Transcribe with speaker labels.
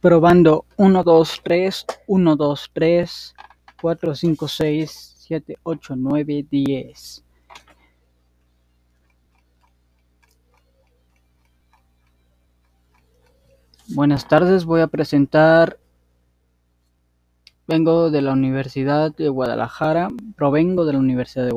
Speaker 1: Probando 1, 2, 3, 1, 2, 3, 4, 5, 6, 7, 8, 9, 10. Buenas tardes, voy a presentar. Vengo de la Universidad de Guadalajara, provengo de la Universidad de Guadalajara.